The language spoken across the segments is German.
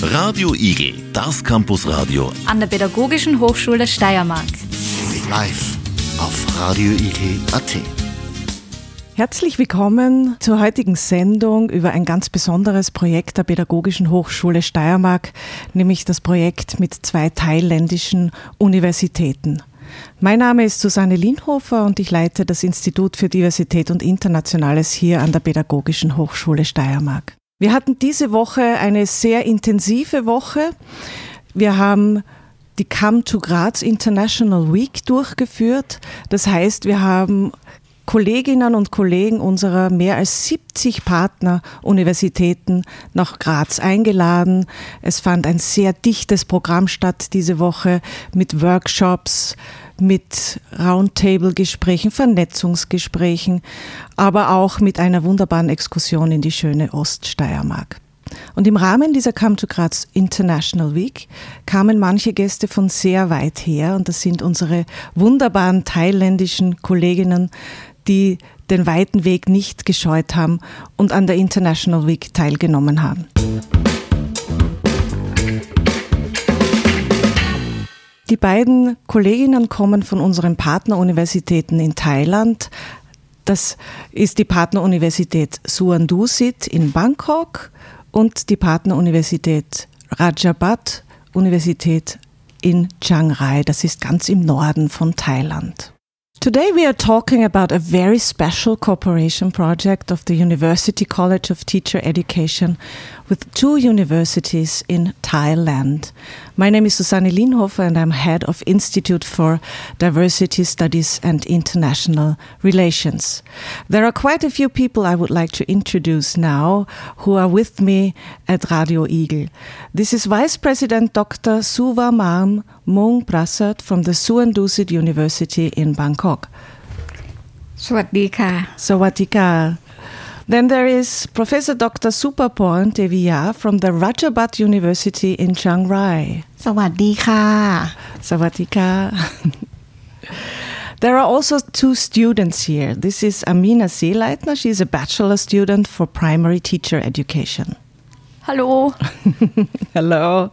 Radio Igel, das Campusradio an der Pädagogischen Hochschule Steiermark. Live auf radioigel.at. Herzlich willkommen zur heutigen Sendung über ein ganz besonderes Projekt der Pädagogischen Hochschule Steiermark, nämlich das Projekt mit zwei thailändischen Universitäten. Mein Name ist Susanne Linhofer und ich leite das Institut für Diversität und Internationales hier an der Pädagogischen Hochschule Steiermark. Wir hatten diese Woche eine sehr intensive Woche. Wir haben die Come to Graz International Week durchgeführt. Das heißt, wir haben Kolleginnen und Kollegen unserer mehr als 70 Partneruniversitäten nach Graz eingeladen. Es fand ein sehr dichtes Programm statt diese Woche mit Workshops, mit Roundtable-Gesprächen, Vernetzungsgesprächen, aber auch mit einer wunderbaren Exkursion in die schöne Oststeiermark. Und im Rahmen dieser Come to Graz International Week kamen manche Gäste von sehr weit her und das sind unsere wunderbaren thailändischen Kolleginnen, die den weiten Weg nicht gescheut haben und an der International Week teilgenommen haben. Die beiden Kolleginnen kommen von unseren Partneruniversitäten in Thailand. Das ist die Partneruniversität Suandusit in Bangkok und die Partneruniversität Rajabat Universität in Chiang Rai. Das ist ganz im Norden von Thailand. Today we are talking about a very special cooperation project of the University College of Teacher Education with two universities in Thailand. My name is Susanne Linhofer and I'm head of Institute for Diversity Studies and International Relations. There are quite a few people I would like to introduce now who are with me at Radio Eagle. This is Vice President Dr. Suva Mam Mung Prasad from the Suandusit University in Bangkok. สวัสดีค่ะ Sawadika. Then there is Professor Dr. Supaporn Devia from the Rajabat University in Chiang Rai. สวัสดีค่ะ Sawadika. There are also two students here. This is Amina Seeleitner. She's a bachelor student for primary teacher education. Hallo. Hello.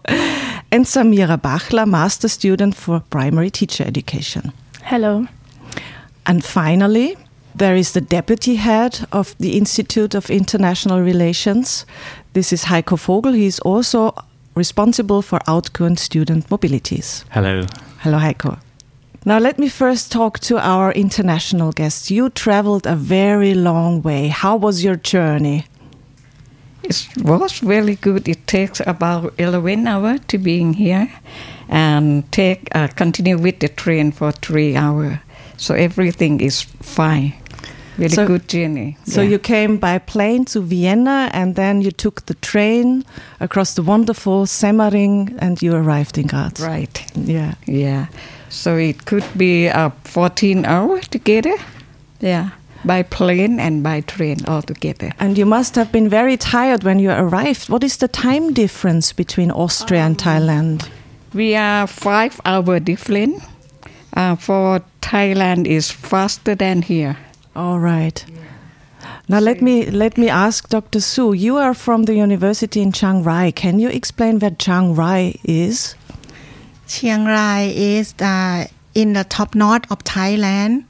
And Samira Bachler, master student for primary teacher education. Hello. And finally, there is the deputy head of the Institute of International Relations. This is Heiko Vogel. He is also responsible for outgoing student mobilities. Hello. Hello, Heiko. Now, let me first talk to our international guests. You traveled a very long way. How was your journey? It was really good. It takes about 11 hours to being here and take uh, continue with the train for three hours. So everything is fine. Really So- good journey. So Yeah. you came by plane to Vienna and then you took the train across the wonderful Semmering and you arrived in Graz. Right. Yeah. Yeah. So it could be uh, 14 hours together. Yeah. By plane and by train all together. And you must have been very tired when you arrived. What is the time difference between Austria and Thailand? We are five hour different. Uh, for Thailand is faster than here. All right. Now let me let me ask Dr. Su. You are from the university in Chiang Rai. Can you explain where Chiang Rai is? Chiang Rai is uh, in the top north of Thailand.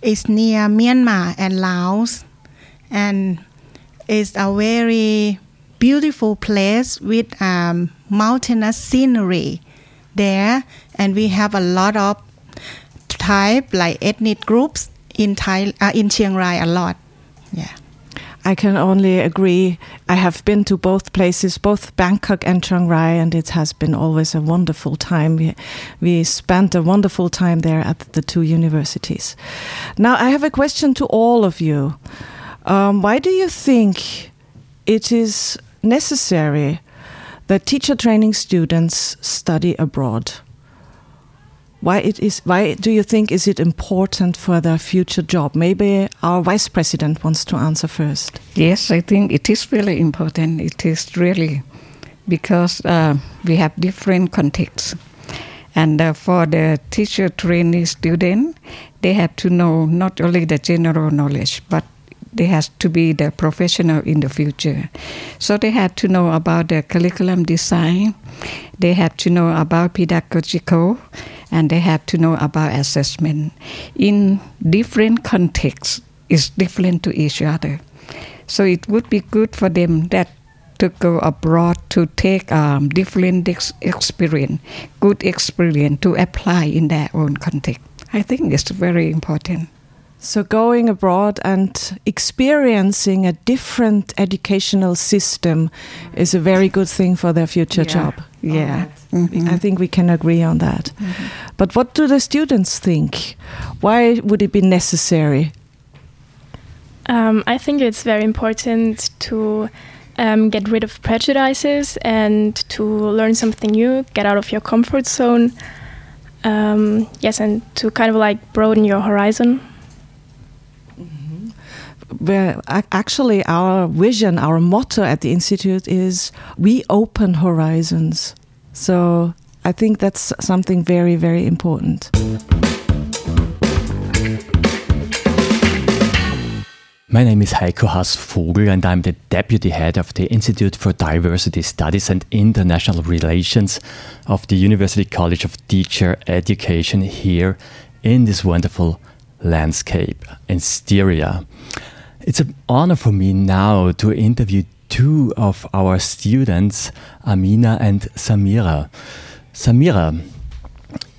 It's near Myanmar and Laos, and it's a very beautiful place with um, mountainous scenery there, and we have a lot of type like ethnic groups in Thai uh, in Chiang Rai a lot. Yeah. I can only agree. I have been to both places, both Bangkok and Chiang Rai, and it has been always a wonderful time. We, we spent a wonderful time there at the two universities. Now, I have a question to all of you. Um, why do you think it is necessary that teacher training students study abroad? Why it is? Why do you think is it important for their future job? Maybe our vice president wants to answer first. Yes, I think it is really important. It is really because uh, we have different contexts. And uh, for the teacher trainee student, they have to know not only the general knowledge, but they have to be the professional in the future. So they have to know about the curriculum design, they have to know about pedagogical, and they have to know about assessment. In different contexts, is different to each other. So it would be good for them that to go abroad to take um, different ex- experience, good experience to apply in their own context. I think it's very important. So, going abroad and experiencing a different educational system is a very good thing for their future Yeah. job. Yeah. All right. I think we can agree on that. But what do the students think? Why would it be necessary? Um, I think it's very important to um, get rid of prejudices and to learn something new, get out of your comfort zone. Um, yes, and to kind of like broaden your horizon. Actually, our vision, our motto at the Institute is we open horizons. So, I think that's something very, very important. My name is Heiko Haas Vogel, and I'm the deputy head of the Institute for Diversity Studies and International Relations of the University College of Teacher Education here in this wonderful landscape in Styria. It's an honor for me now to interview two of our students, Amina and Samira. Samira,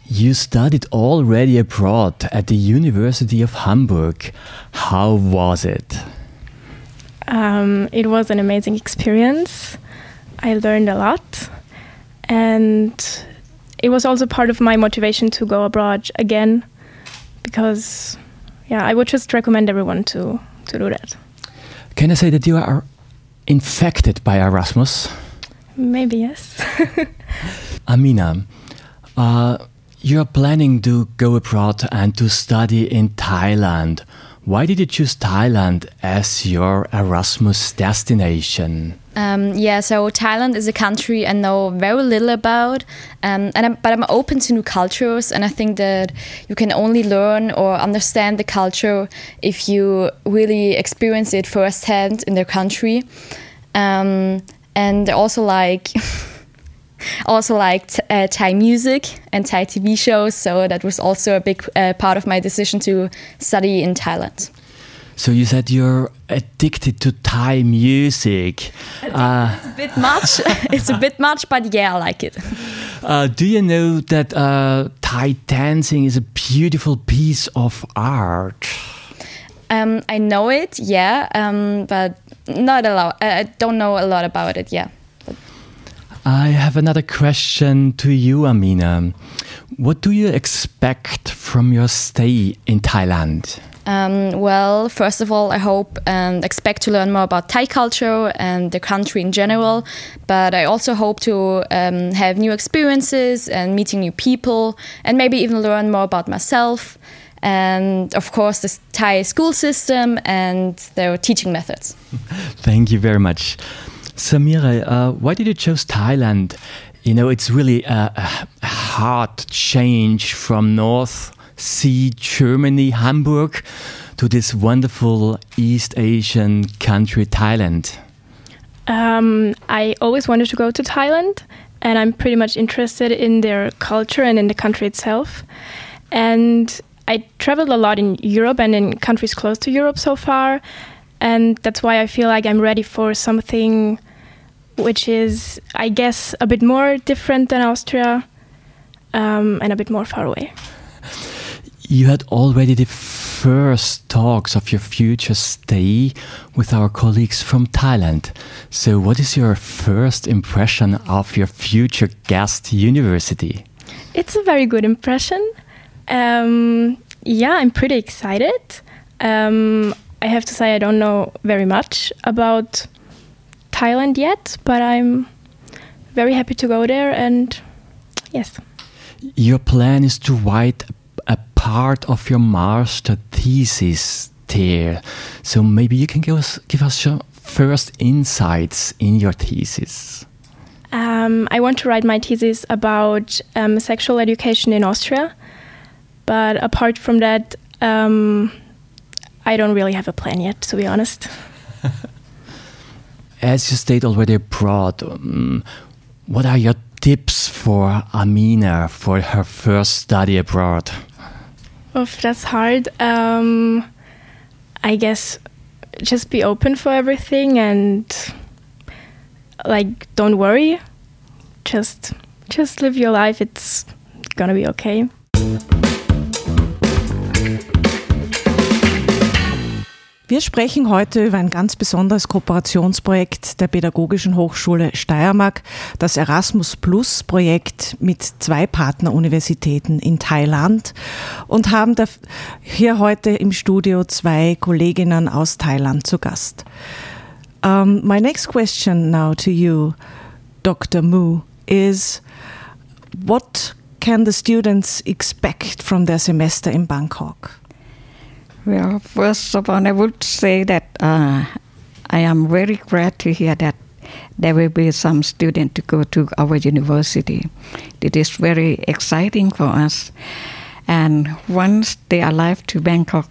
you studied already abroad at the University of Hamburg. How was it? Um, it was an amazing experience. I learned a lot, and it was also part of my motivation to go abroad again, because, yeah, I would just recommend everyone to to do that. Can I say that you are infected by Erasmus? Maybe yes. Amina, uh, you're planning to go abroad and to study in Thailand. Why did you choose Thailand as your Erasmus destination? Um, yeah, so Thailand is a country I know very little about, um, and I'm, but I'm open to new cultures, and I think that you can only learn or understand the culture if you really experience it firsthand in their country. Um, and also like also liked uh, Thai music and Thai TV shows, so that was also a big uh, part of my decision to study in Thailand. So you said you're addicted to Thai music. Uh, A bit much. it's a bit much, but yeah, I like it. uh, do you know that uh, Thai dancing is a beautiful piece of art? Um, I know it, yeah, um, but not a lot. I don't know a lot about it, yeah. I have another question to you, Amina. What do you expect from your stay in Thailand? Um, well, first of all, I hope and expect to learn more about Thai culture and the country in general. But I also hope to um, have new experiences and meeting new people, and maybe even learn more about myself. And of course, the Thai school system and their teaching methods. Thank you very much. Samira, uh, why did you choose Thailand? You know, it's really a, a hard change from North Sea, Germany, Hamburg, to this wonderful East Asian country, Thailand. Um, I always wanted to go to Thailand, and I'm pretty much interested in their culture and in the country itself. And I traveled a lot in Europe and in countries close to Europe so far, and that's why I feel like I'm ready for something which is, I guess, a bit more different than Austria um, and a bit more far away. You had already the first talks of your future stay with our colleagues from Thailand. So, what is your first impression of your future guest university? It's a very good impression. Um, yeah, I'm pretty excited. Um, I have to say, I don't know very much about Thailand yet, but I'm very happy to go there. And yes, Your plan is to write a part of your master thesis there. So, maybe you can give us, give us your first insights in your thesis. um, I want to write my thesis about um, sexual education in Austria. But apart from that, um, I don't really have a plan yet, to be honest. As you stayed already abroad, um, what are your tips for Amina for her first study abroad? Oh, that's hard. Um, I guess just be open for everything and like don't worry. Just just live your life. It's gonna be okay. Wir sprechen heute über ein ganz besonderes Kooperationsprojekt der Pädagogischen Hochschule Steiermark, das Erasmus Plus Projekt mit zwei Partneruniversitäten in Thailand und haben hier heute im Studio zwei Kolleginnen aus Thailand zu Gast. Um, my next question now to you, Dr. Mu, is what can the students expect from their semester in Bangkok? Well, first of all, I would say that uh, I am very glad to hear that there will be some students to go to our university. It is very exciting for us. And once they arrive to Bangkok,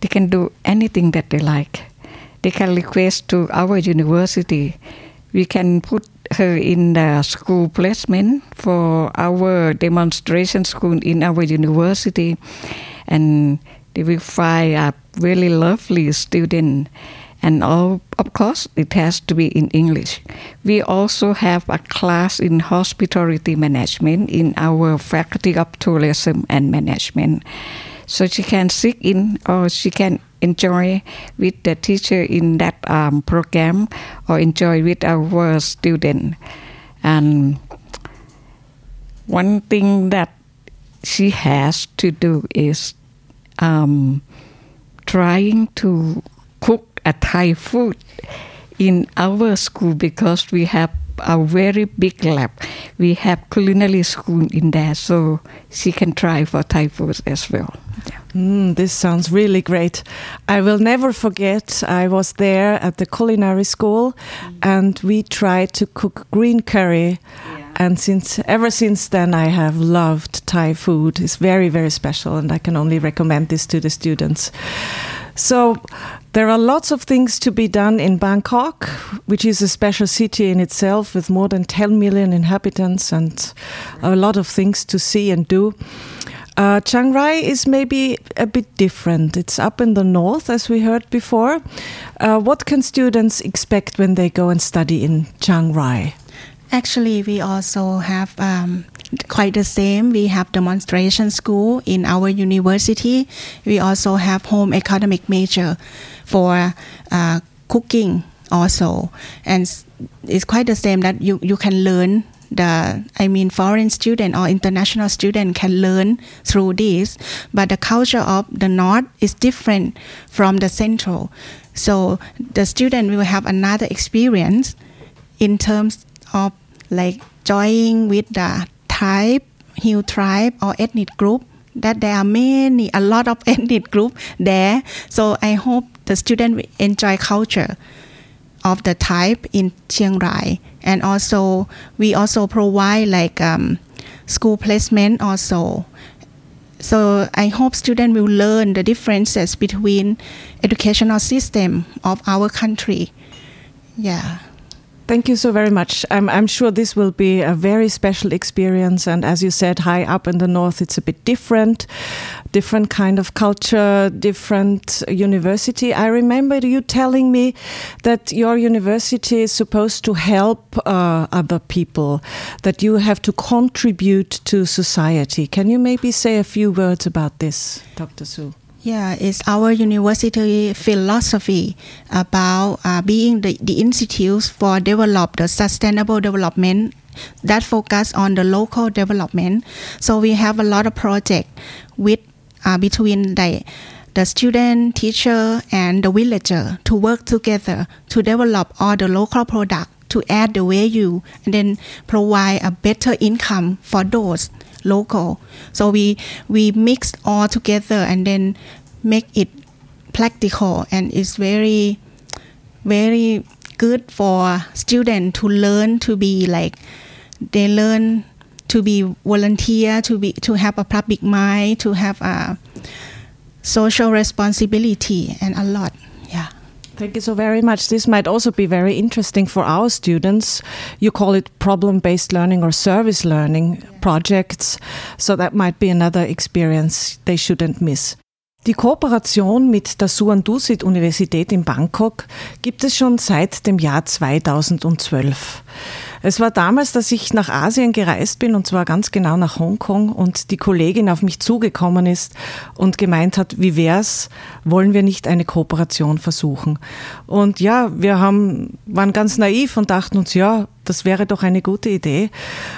they can do anything that they like. They can request to our university. We can put her in the school placement for our demonstration school in our university. And they will find a really lovely student. And all, of course it has to be in english. We also have a class in hospitality management in our faculty of tourism and management. So she can sit in or she can enjoy with the teacher in that um, program or enjoy with our student. And one thing that she has to do is um, trying to cook a Thai food in our school because we have a very big lab. We have culinary school in there, so she can try for Thai food as well. Mm, this sounds really great. I will never forget. I was there at the culinary school, mm. and we tried to cook green curry. Yeah. And since ever since then, I have loved Thai food. It's very very special, and I can only recommend this to the students. So there are lots of things to be done in Bangkok, which is a special city in itself with more than 10 million inhabitants and a lot of things to see and do. Uh, Chiang Rai is maybe a bit different. It's up in the north, as we heard before. Uh, what can students expect when they go and study in Chiang Rai? Actually, we also have um, quite the same. We have demonstration school in our university. We also have home economic major for uh, cooking also, and it's quite the same that you you can learn the I mean foreign student or international student can learn through this but the culture of the north is different from the central so the student will have another experience in terms of like joining with the tribe, Hill tribe or ethnic group that there are many a lot of ethnic group there. So i hope the student will enjoy culture of the type in chiang rai. And also we also provide like um, school placement also. So i hope students will learn the differences between educational system of our country. Yeah Thank you so very much. I'm, I'm, sure this will be a very special experience. And as you said, high up in the north, it's a bit different, different kind of culture, different university. I remember you telling me that your university is supposed to help uh, other people, that you have to contribute to society. Can you maybe say a few words about this, Dr. Su? Yeah, it's our university philosophy about uh, being the, the institutes for develop the sustainable development that focus on the local development. So we have a lot of project with uh, between the the student, teacher, and the villager to work together to develop all the local product to add the value and then provide a better income for those local. So we we mix all together and then make it practical and it's very very good for students to learn to be like they learn to be volunteer to be to have a public mind to have a social responsibility and a lot. Thank you so very much. This might also be very interesting for our students. You call it problem based learning or service learning projects. So that might be another experience they shouldn't miss. Die Kooperation mit der Suan Dusit Universität in Bangkok gibt es schon seit dem Jahr 2012. Es war damals, dass ich nach Asien gereist bin und zwar ganz genau nach Hongkong und die Kollegin auf mich zugekommen ist und gemeint hat, wie wär's, wollen wir nicht eine Kooperation versuchen? Und ja, wir haben, waren ganz naiv und dachten uns, ja, das wäre doch eine gute Idee.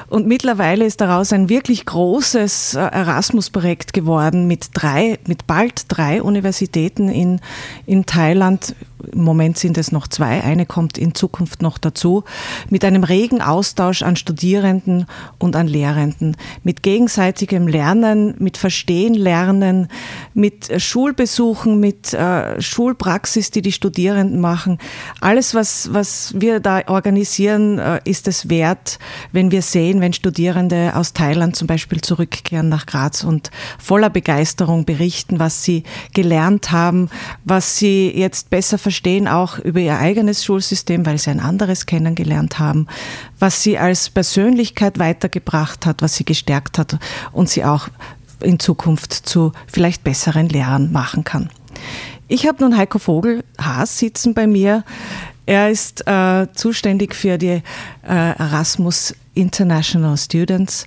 Und mittlerweile ist daraus ein wirklich großes äh, Erasmus-Projekt geworden mit drei, mit bald drei Universitäten in, in Thailand. Im Moment sind es noch zwei, eine kommt in Zukunft noch dazu, mit einem regen Austausch an Studierenden und an Lehrenden, mit gegenseitigem Lernen, mit Verstehen lernen, mit Schulbesuchen, mit äh, Schulpraxis, die die Studierenden machen. Alles, was, was wir da organisieren, äh, ist es wert, wenn wir sehen, wenn Studierende aus Thailand zum Beispiel zurückkehren nach Graz und voller Begeisterung berichten, was sie gelernt haben, was sie jetzt besser verstehen, auch über ihr eigenes Schulsystem, weil sie ein anderes kennengelernt haben, was sie als Persönlichkeit weitergebracht hat, was sie gestärkt hat und sie auch in Zukunft zu vielleicht besseren Lehrern machen kann. Ich habe nun Heiko Vogel Haas sitzen bei mir. Er ist äh, zuständig für die äh, Erasmus International Students.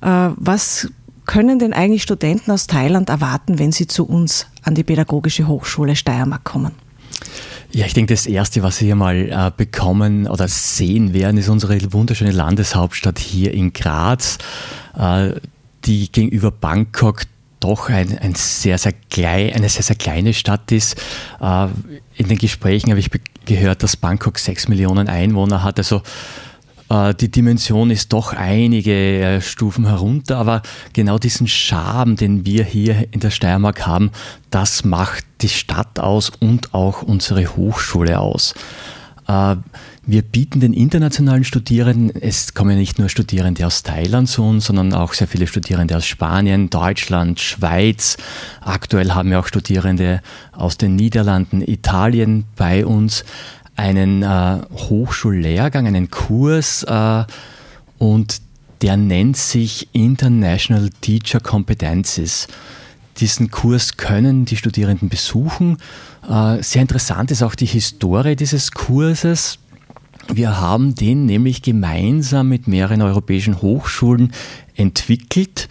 Äh, was können denn eigentlich Studenten aus Thailand erwarten, wenn sie zu uns an die Pädagogische Hochschule Steiermark kommen? Ja, ich denke, das Erste, was Sie hier mal äh, bekommen oder sehen werden, ist unsere wunderschöne Landeshauptstadt hier in Graz, äh, die gegenüber Bangkok doch ein, ein sehr, sehr klein, eine sehr, sehr kleine Stadt ist. Äh, in den Gesprächen habe ich gehört, dass Bangkok sechs Millionen Einwohner hat. Also die Dimension ist doch einige äh, Stufen herunter, aber genau diesen Charme, den wir hier in der Steiermark haben, das macht die Stadt aus und auch unsere Hochschule aus. Äh, wir bieten den internationalen Studierenden, es kommen nicht nur Studierende aus Thailand zu uns, sondern auch sehr viele Studierende aus Spanien, Deutschland, Schweiz. Aktuell haben wir auch Studierende aus den Niederlanden, Italien bei uns, einen äh, Hochschullehrgang, einen Kurs äh, und der nennt sich International Teacher Competencies. Diesen Kurs können die Studierenden besuchen. Äh, sehr interessant ist auch die Historie dieses Kurses. Wir haben den nämlich gemeinsam mit mehreren europäischen Hochschulen entwickelt.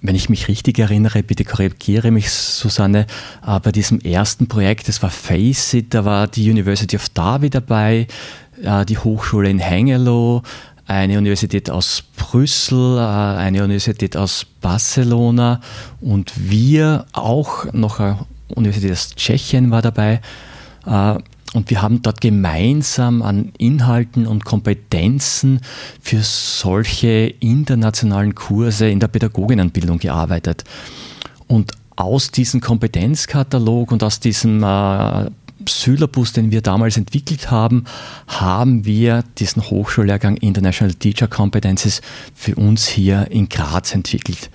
Wenn ich mich richtig erinnere, bitte korrigiere mich, Susanne, äh, bei diesem ersten Projekt, das war Face It, da war die University of Derby dabei, äh, die Hochschule in Hengelo, eine Universität aus Brüssel, äh, eine Universität aus Barcelona und wir auch, noch eine Universität aus Tschechien war dabei. Und wir haben dort gemeinsam an Inhalten und Kompetenzen für solche internationalen Kurse in der Pädagoginnenbildung gearbeitet. Und aus diesem Kompetenzkatalog und aus diesem äh, Syllabus, den wir damals entwickelt haben, haben wir diesen Hochschullehrgang International Teacher Competences für uns hier in Graz entwickelt.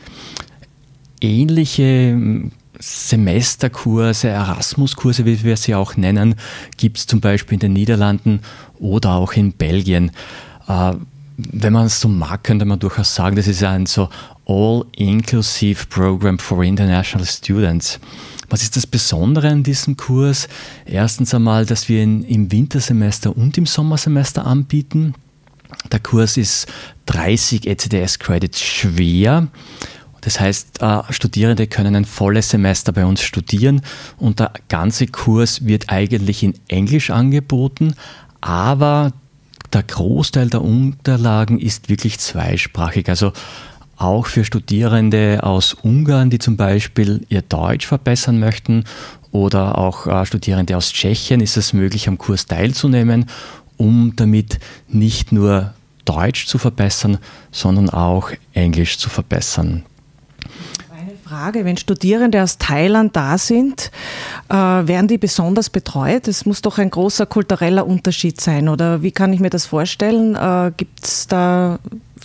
Ähnliche Semesterkurse, Erasmuskurse, wie wir sie auch nennen, gibt es zum Beispiel in den Niederlanden oder auch in Belgien. Äh, wenn man es so mag, könnte man durchaus sagen, das ist ein so All-Inclusive Program for International Students. Was ist das Besondere an diesem Kurs? Erstens einmal, dass wir ihn im Wintersemester und im Sommersemester anbieten. Der Kurs ist 30 ECDS-Credits schwer das heißt, äh, Studierende können ein volles Semester bei uns studieren und der ganze Kurs wird eigentlich in Englisch angeboten, aber der Großteil der Unterlagen ist wirklich zweisprachig. Also auch für Studierende aus Ungarn, die zum Beispiel ihr Deutsch verbessern möchten oder auch äh, Studierende aus Tschechien ist es möglich, am Kurs teilzunehmen, um damit nicht nur Deutsch zu verbessern, sondern auch Englisch zu verbessern. Frage, wenn Studierende aus Thailand da sind, äh, werden die besonders betreut? Es muss doch ein großer kultureller Unterschied sein, oder wie kann ich mir das vorstellen? Äh, Gibt es da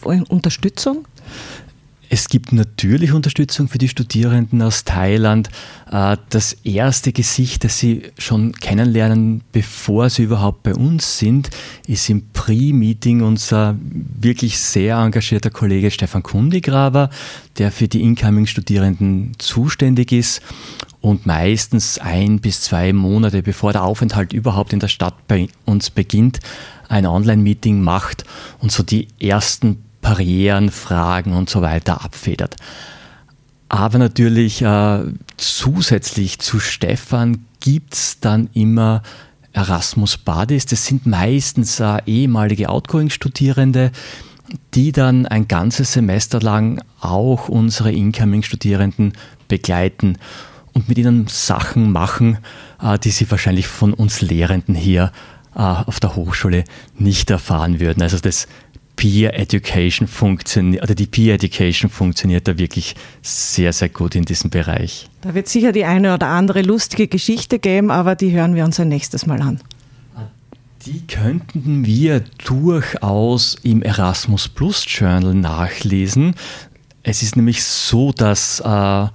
Unterstützung? Es gibt natürlich Unterstützung für die Studierenden aus Thailand. Äh, das erste Gesicht, das sie schon kennenlernen, bevor sie überhaupt bei uns sind, ist im Pre-Meeting unser wirklich sehr engagierter Kollege Stefan Kundigraber, der für die Incoming-Studierenden zuständig ist und meistens ein bis zwei Monate bevor der Aufenthalt überhaupt in der Stadt bei uns beginnt, ein Online-Meeting macht und so die ersten Barrieren, Fragen und so weiter abfedert. Aber natürlich äh, zusätzlich zu Stefan gibt es dann immer Erasmus Buddies. Das sind meistens äh, ehemalige Outgoing-Studierende, die dann ein ganzes Semester lang auch unsere Incoming-Studierenden begleiten und mit ihnen Sachen machen, äh, die sie wahrscheinlich von uns Lehrenden hier äh, auf der Hochschule nicht erfahren würden. Also das Peer Education funktioniert, oder die Peer Education funktioniert da wirklich sehr, sehr gut in diesem Bereich. Da wird sicher die eine oder andere lustige Geschichte geben, aber die hören wir uns ein nächstes Mal an. Die könnten wir durchaus im Erasmus Plus Journal nachlesen. Es ist nämlich so, dass äh,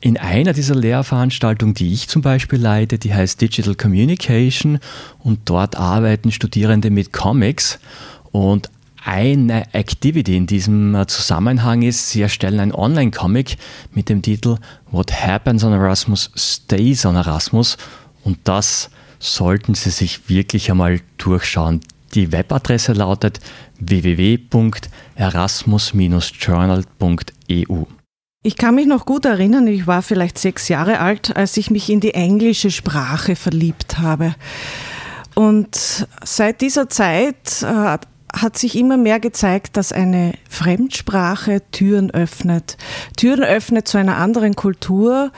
in einer dieser Lehrveranstaltungen, die ich zum Beispiel leite, die heißt Digital Communication und dort arbeiten Studierende mit Comics und eine Activity in diesem äh, Zusammenhang ist, sie erstellen ein Online-Comic mit dem Titel What Happens on Erasmus Stays on Erasmus und das sollten Sie sich wirklich einmal durchschauen. Die Webadresse lautet www.erasmus-journal.eu. Ich kann mich noch gut erinnern, ich war vielleicht sechs Jahre alt, als ich mich in die englische Sprache verliebt habe. Und seit dieser Zeit äh, hat sich immer mehr gezeigt, dass eine Fremdsprache Türen öffnet. Türen öffnet zu einer anderen Kultur,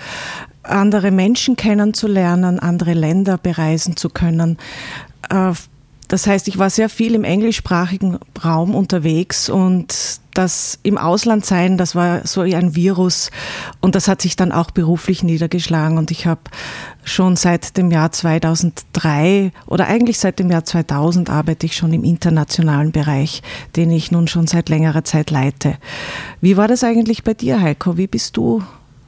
andere Menschen kennenzulernen, andere Länder bereisen zu können. Äh, das heißt, ich war sehr viel im englischsprachigen Raum unterwegs und das im Ausland sein, das war so ein Virus und das hat sich dann auch beruflich niedergeschlagen und ich habe schon seit dem Jahr 2003 oder eigentlich seit dem Jahr 2000 arbeite ich schon im internationalen Bereich, den ich nun schon seit längerer Zeit leite. Wie war das eigentlich bei dir, Heiko? Wie bist du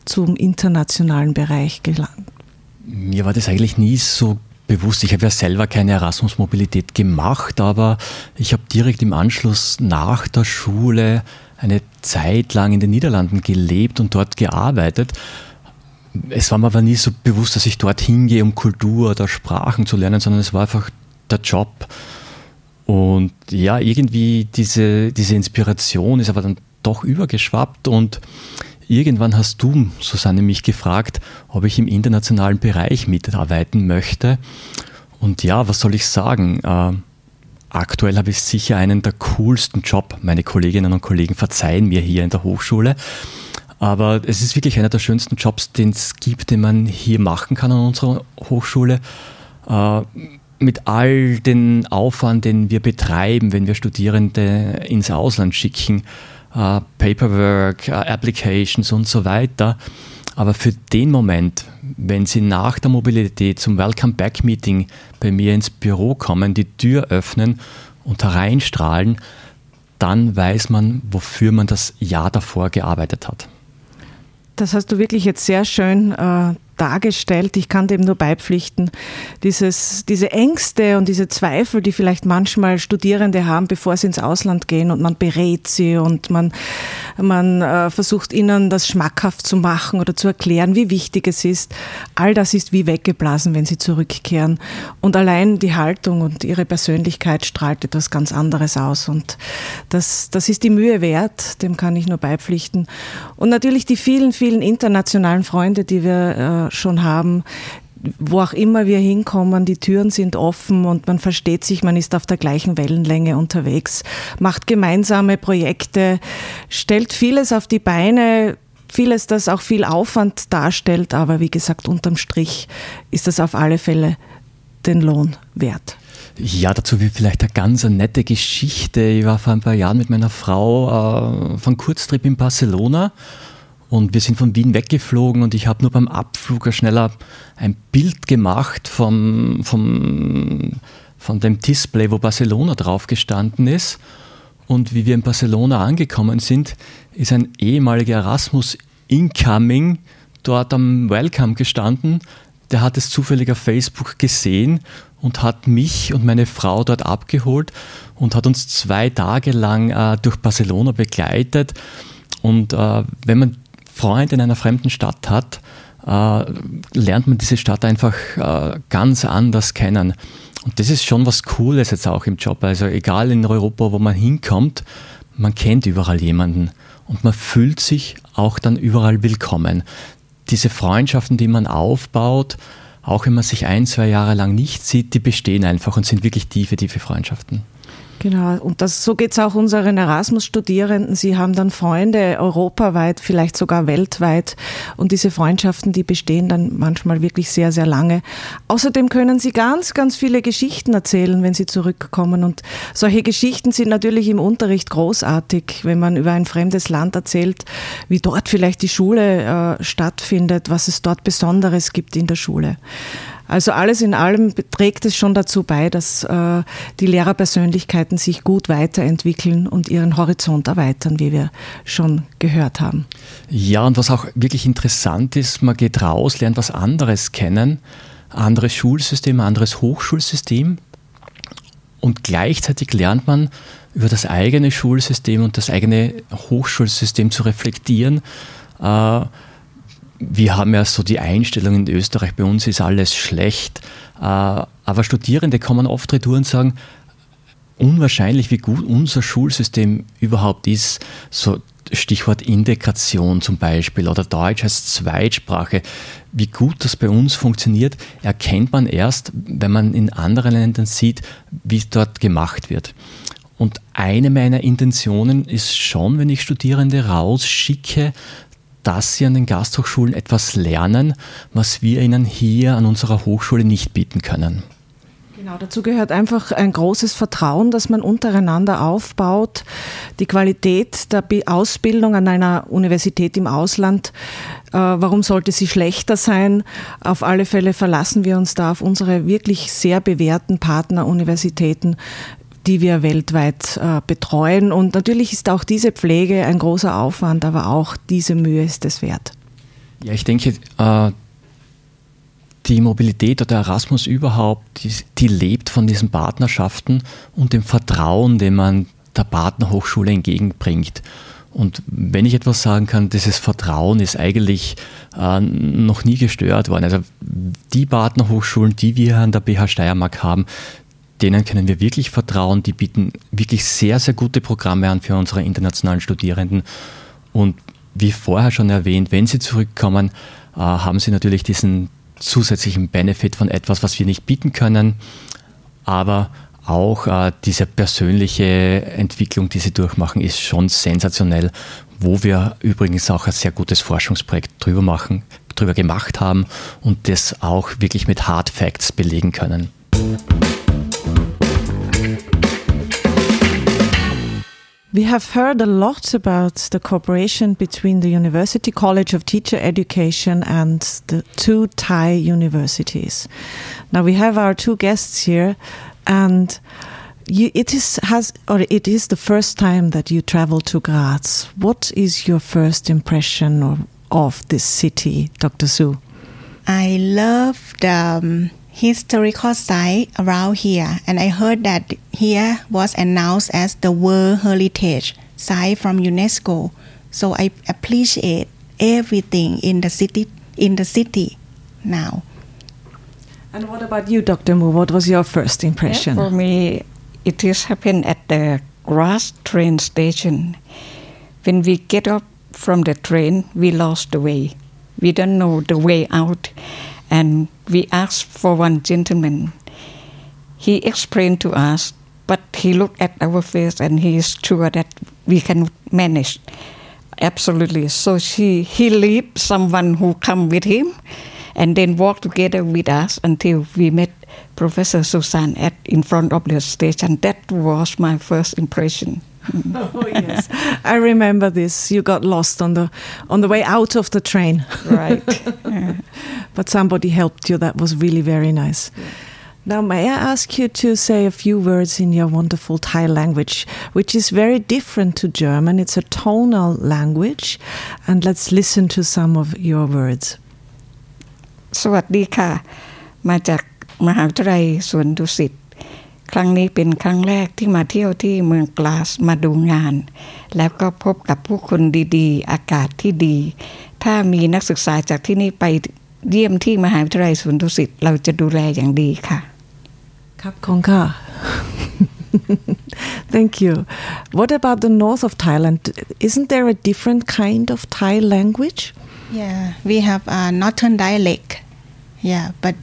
zum internationalen Bereich gelangt? Mir war das eigentlich nie so bewusst. Ich habe ja selber keine Erasmus-Mobilität gemacht, aber ich habe direkt im Anschluss nach der Schule eine Zeit lang in den Niederlanden gelebt und dort gearbeitet. Es war mir aber nie so bewusst, dass ich dort hingehe, um Kultur oder Sprachen zu lernen, sondern es war einfach der Job. Und ja, irgendwie diese, diese Inspiration ist aber dann doch übergeschwappt und Irgendwann hast du, Susanne, mich gefragt, ob ich im internationalen Bereich mitarbeiten möchte. Und ja, was soll ich sagen? Äh, aktuell habe ich sicher einen der coolsten Job. Meine Kolleginnen und Kollegen verzeihen mir hier in der Hochschule. Aber es ist wirklich einer der schönsten Jobs, den es gibt, den man hier machen kann an unserer Hochschule. Äh, mit all den Aufwand, den wir betreiben, wenn wir Studierende ins Ausland schicken, äh, Paperwork, äh, Applications und so weiter. Aber für den Moment, wenn Sie nach der Mobilität zum Welcome Back Meeting bei mir ins Büro kommen, die Tür öffnen und hereinstrahlen, dann weiß man, wofür man das Jahr davor gearbeitet hat. Das hast du wirklich jetzt sehr schön äh, dargestellt. Ich kann dem nur beipflichten. Dieses, diese Ängste und diese Zweifel, die vielleicht manchmal Studierende haben, bevor sie ins Ausland gehen und man berät sie und man, man äh, versucht ihnen das schmackhaft zu machen oder zu erklären, wie wichtig es ist. All das ist wie weggeblasen, wenn sie zurückkehren. Und allein die Haltung und ihre Persönlichkeit strahlt etwas ganz anderes aus. Und das, das ist die Mühe wert, dem kann ich nur beipflichten. Und natürlich die vielen, vielen internationalen Freunde, die wir äh, schon haben, wo auch immer wir hinkommen, die Türen sind offen und man versteht sich, man ist auf der gleichen Wellenlänge unterwegs, macht gemeinsame Projekte, stellt vieles auf die Beine, vieles, das auch viel Aufwand darstellt, aber wie gesagt, unterm Strich ist das auf alle Fälle den Lohn wert. Ja, dazu vielleicht eine ganz nette Geschichte. Ich war vor ein paar Jahren mit meiner Frau äh, von Kurztrip in Barcelona und wir sind von Wien weggeflogen und ich habe nur beim Abflug schneller ein Bild gemacht vom, vom, von dem Display, wo Barcelona drauf gestanden ist. Und wie wir in Barcelona angekommen sind, ist ein ehemaliger Erasmus Incoming dort am Welcome gestanden. Der hat es zufällig auf Facebook gesehen und hat mich und meine Frau dort abgeholt und hat uns zwei Tage lang äh, durch Barcelona begleitet. Und äh, wenn man Freunde in einer fremden Stadt hat, äh, lernt man diese Stadt einfach äh, ganz anders kennen. Und das ist schon was Cooles jetzt auch im Job. Also egal in Europa, wo man hinkommt, man kennt überall jemanden und man fühlt sich auch dann überall willkommen. Diese Freundschaften, die man aufbaut, auch wenn man sich ein, zwei Jahre lang nicht sieht, die bestehen einfach und sind wirklich tiefe, tiefe Freundschaften. Genau, und das, so geht es auch unseren Erasmus-Studierenden. Sie haben dann Freunde europaweit, vielleicht sogar weltweit. Und diese Freundschaften, die bestehen dann manchmal wirklich sehr, sehr lange. Außerdem können sie ganz, ganz viele Geschichten erzählen, wenn sie zurückkommen. Und solche Geschichten sind natürlich im Unterricht großartig, wenn man über ein fremdes Land erzählt, wie dort vielleicht die Schule äh, stattfindet, was es dort Besonderes gibt in der Schule. Also alles in allem trägt es schon dazu bei, dass äh, die Lehrerpersönlichkeiten sich gut weiterentwickeln und ihren Horizont erweitern, wie wir schon gehört haben. Ja, und was auch wirklich interessant ist, man geht raus, lernt was anderes kennen, anderes Schulsystem, anderes Hochschulsystem und gleichzeitig lernt man über das eigene Schulsystem und das eigene Hochschulsystem zu reflektieren. Äh, wir haben ja so die Einstellung in Österreich, bei uns ist alles schlecht. Äh, aber Studierende kommen oft retour und sagen, unwahrscheinlich, wie gut unser Schulsystem überhaupt ist. So Stichwort Integration zum Beispiel oder Deutsch als Zweitsprache. Wie gut das bei uns funktioniert, erkennt man erst, wenn man in anderen Ländern sieht, wie es dort gemacht wird. Und eine meiner Intentionen ist schon, wenn ich Studierende rausschicke, dass sie an den Gasthochschulen etwas lernen, was wir ihnen hier an unserer Hochschule nicht bieten können. Genau, dazu gehört einfach ein großes Vertrauen, das man untereinander aufbaut. Die Qualität der Ausbildung an einer Universität im Ausland, äh, warum sollte sie schlechter sein? Auf alle Fälle verlassen wir uns da auf unsere wirklich sehr bewährten Partneruniversitäten die wir weltweit äh, betreuen. Und natürlich ist auch diese Pflege ein großer Aufwand, aber auch diese Mühe ist es wert. Ja, ich denke, äh, die Mobilität oder Erasmus überhaupt, die, die, lebt von diesen Partnerschaften und dem Vertrauen, dem man der Partnerhochschule entgegenbringt. Und wenn ich etwas sagen kann, dieses Vertrauen ist eigentlich äh, noch nie gestört worden. Also die Partnerhochschulen, die wir an der BH Steiermark haben, denen können wir wirklich vertrauen. Die bieten wirklich sehr, sehr gute Programme an für unsere internationalen Studierenden. Und wie vorher schon erwähnt, wenn sie zurückkommen, äh, haben sie natürlich diesen zusätzlichen Benefit von etwas, was wir nicht bieten können, aber auch äh, diese persönliche Entwicklung, die sie durchmachen, ist schon sensationell, wo wir übrigens auch ein sehr gutes Forschungsprojekt drüber machen, drüber gemacht haben und das auch wirklich mit Hard Facts belegen können. We have heard a lot about the cooperation between the University College of Teacher Education and the two Thai universities. Now we have our two guests here, and you, it is has or it is the first time that you travel to Graz. What is your first impression of, of this city, Dr. Su? I love the um, historical site around here, and I heard that here was announced as the World Heritage Site from UNESCO. So I appreciate everything in the city in the city now. And what about you, Dr. Mu? What was your first impression? Yeah, for me, it has happened at the Grass train station. When we get up from the train, we lost the way. We don't know the way out and we asked for one gentleman. He explained to us, but he looked at our face and he is sure that we can manage. Absolutely. So she, he leave someone who come with him and then walk together with us until we met Professor Susan at in front of the station. That was my first impression. oh yes, I remember this. You got lost on the on the way out of the train. Right. but somebody helped you. That was really very nice. Yeah. Now, may I ask you to say a few words in your wonderful Thai language, which is very different to German? It's a tonal language, and let's listen to some of your words. สวัสดีค่ะ มาจากมหาวิทยาลัยสวนดุสิต ครั้งนี้เป็นครั้งแรกที่มาเที่ยวที่เมืองกลาสมาดูงาน แล้วก็พบกับผู้คนดีๆ อากาศที่ดี ถ้ามีนักศึกษาจากที่นี่ไปเยี่ยมที่มหาวิทยาลัยสวนดุสิตเราจะดูแลอย่างดีค่ะ Kap Konka. Thank you. What about the north of Thailand? Isn't there a different kind of Thai language? Yeah, we have a northern dialect. Yeah, but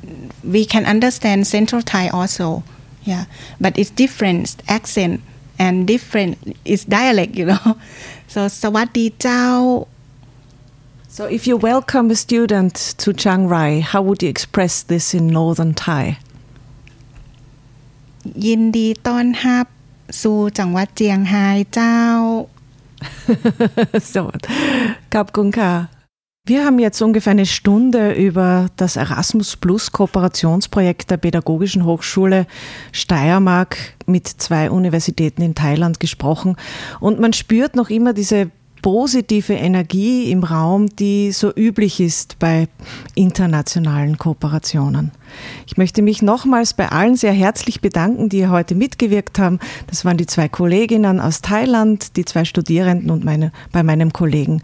we can understand Central Thai also. Yeah, but it's different accent and different it's dialect, you know. So สวัสดีเจ้า So, if you welcome a student to Chiang Rai, how would you express this in northern Thai? ยินดีต้อนรับสู่จังหวัดเจียงไฮ้เจ้า so, Kap Konka. Wir haben jetzt ungefähr eine Stunde über das Erasmus Plus Kooperationsprojekt der Pädagogischen Hochschule Steiermark mit zwei Universitäten in Thailand gesprochen. Und man spürt noch immer diese positive Energie im Raum, die so üblich ist bei internationalen Kooperationen. Ich möchte mich nochmals bei allen sehr herzlich bedanken, die heute mitgewirkt haben. Das waren die zwei Kolleginnen aus Thailand, die zwei Studierenden und meine, bei meinem Kollegen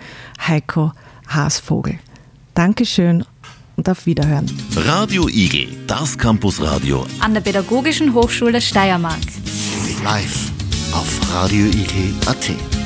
Heiko Haasvogel. Dankeschön und auf Wiederhören. Radio Igel, das Campusradio an der Pädagogischen Hochschule Steiermark. Live auf radioigel.at.